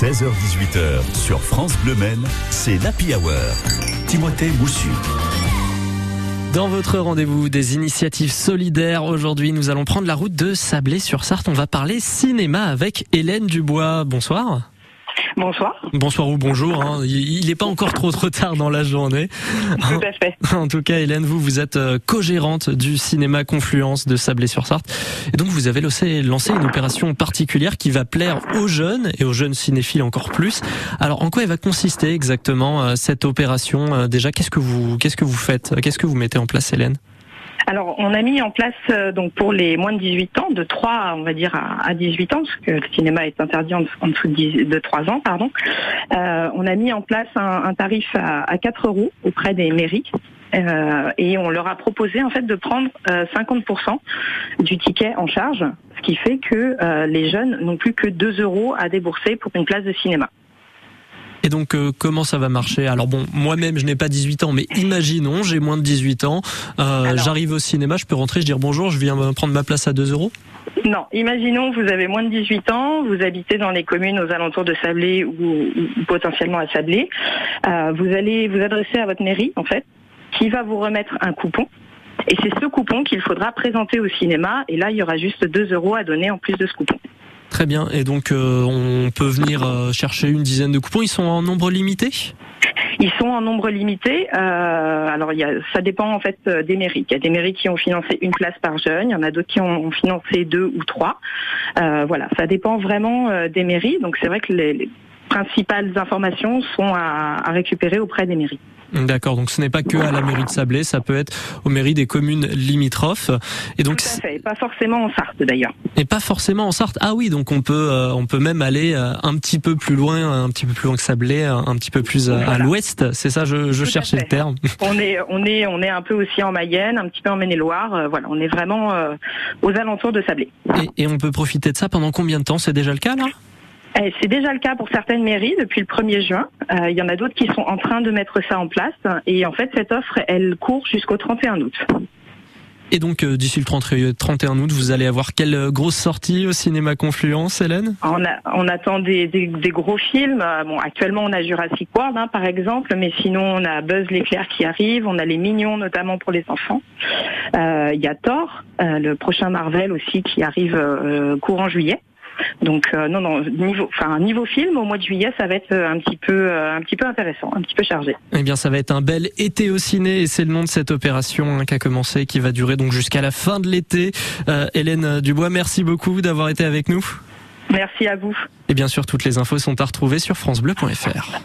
16h18h sur France Bleu Men, c'est l'Happy Hour. Timothée Moussu. Dans votre rendez-vous des initiatives solidaires, aujourd'hui nous allons prendre la route de Sablé-sur-Sarthe. On va parler cinéma avec Hélène Dubois. Bonsoir. Bonsoir. Bonsoir ou bonjour. Hein. Il n'est pas encore trop trop tard dans la journée. Tout à fait. En tout cas, Hélène, vous vous êtes euh, co-gérante du cinéma Confluence de Sablé-sur-Sarthe, et donc vous avez lancé, une opération particulière qui va plaire aux jeunes et aux jeunes cinéphiles encore plus. Alors, en quoi elle va consister exactement euh, cette opération euh, Déjà, qu'est-ce que vous qu'est-ce que vous faites Qu'est-ce que vous mettez en place, Hélène? Alors, on a mis en place euh, donc pour les moins de 18 ans, de 3 on va dire à, 18 ans, parce que le cinéma est interdit en, dessous de, 3 ans, pardon. Euh, on a mis en place un, tarif à, 4 euros auprès des mairies. Euh, et on leur a proposé en fait de prendre 50% du ticket en charge, ce qui fait que les jeunes n'ont plus que 2 euros à débourser pour une place de cinéma. Et donc, euh, comment ça va marcher? Alors bon, moi-même, je n'ai pas 18 ans, mais imaginons, j'ai moins de 18 ans, euh, j'arrive au cinéma, je peux rentrer, je dire bonjour, je viens prendre ma place à 2 euros? Non, imaginons vous avez moins de 18 ans, vous habitez dans les communes aux alentours de Sablé ou, potentiellement à Sablé. Euh, vous allez vous adresser à votre mairie, en fait, qui va vous remettre un coupon. Et c'est ce coupon qu'il faudra présenter au cinéma. Et là, il y aura juste 2 euros à donner en plus de ce coupon. Très bien. Et donc, euh, on peut venir euh, chercher une dizaine de coupons. Ils sont en nombre limité? Ils sont en nombre limité. Euh, alors, y a, ça dépend en fait des mairies. Il y a des mairies qui ont financé une place par jeune. Il y en a d'autres qui ont financé deux ou trois. voilà, ça dépend vraiment des mairies. Donc, c'est vrai que les, principales informations sont à récupérer auprès des mairies. D'accord, donc ce n'est pas que à la mairie de Sablé, ça peut être aux mairies des communes limitrophes. Et donc, Tout à fait, pas forcément en Sarthe d'ailleurs. Et pas forcément en Sarthe. Ah oui, donc on peut, euh, on peut même aller euh, un petit peu plus loin, un petit peu plus loin que Sablé, un petit peu plus à, l'ouest. C'est ça, je, je cherchais le terme. On est, on est, on est un peu aussi en Mayenne, un petit peu en Maine-et-Loire. Euh, voilà, on est vraiment aux alentours de Sablé. Et, et on peut profiter de ça pendant combien de temps? C'est déjà le cas là? C'est déjà le cas pour certaines mairies depuis le 1er juin. Euh, il y en a d'autres qui sont en train de mettre ça en place. Et en fait, cette offre, elle court jusqu'au 31 août. Et donc, euh, d'ici le 31 août, vous allez avoir quelle euh, grosse sortie au cinéma Confluence, Hélène? On, on, attend des, gros films. Bon, actuellement, on a Jurassic World, hein, par exemple, mais sinon, on a Buzz l'éclair qui arrive, on a Les Mignons, notamment pour les enfants. Il y a Thor, le prochain Marvel aussi, qui arrive courant juillet. Donc euh, non, non, niveau, enfin niveau film au mois de juillet, ça va être euh, un petit peu, euh, un petit peu intéressant, un petit peu chargé. Eh bien, ça va être un bel été au ciné et c'est le nom de cette opération hein, qui a commencé, qui va durer donc jusqu'à la fin de l'été. Hélène Dubois, merci beaucoup d'avoir été avec nous. Merci à vous. Et bien sûr, toutes les infos sont à retrouver sur francebleu.fr.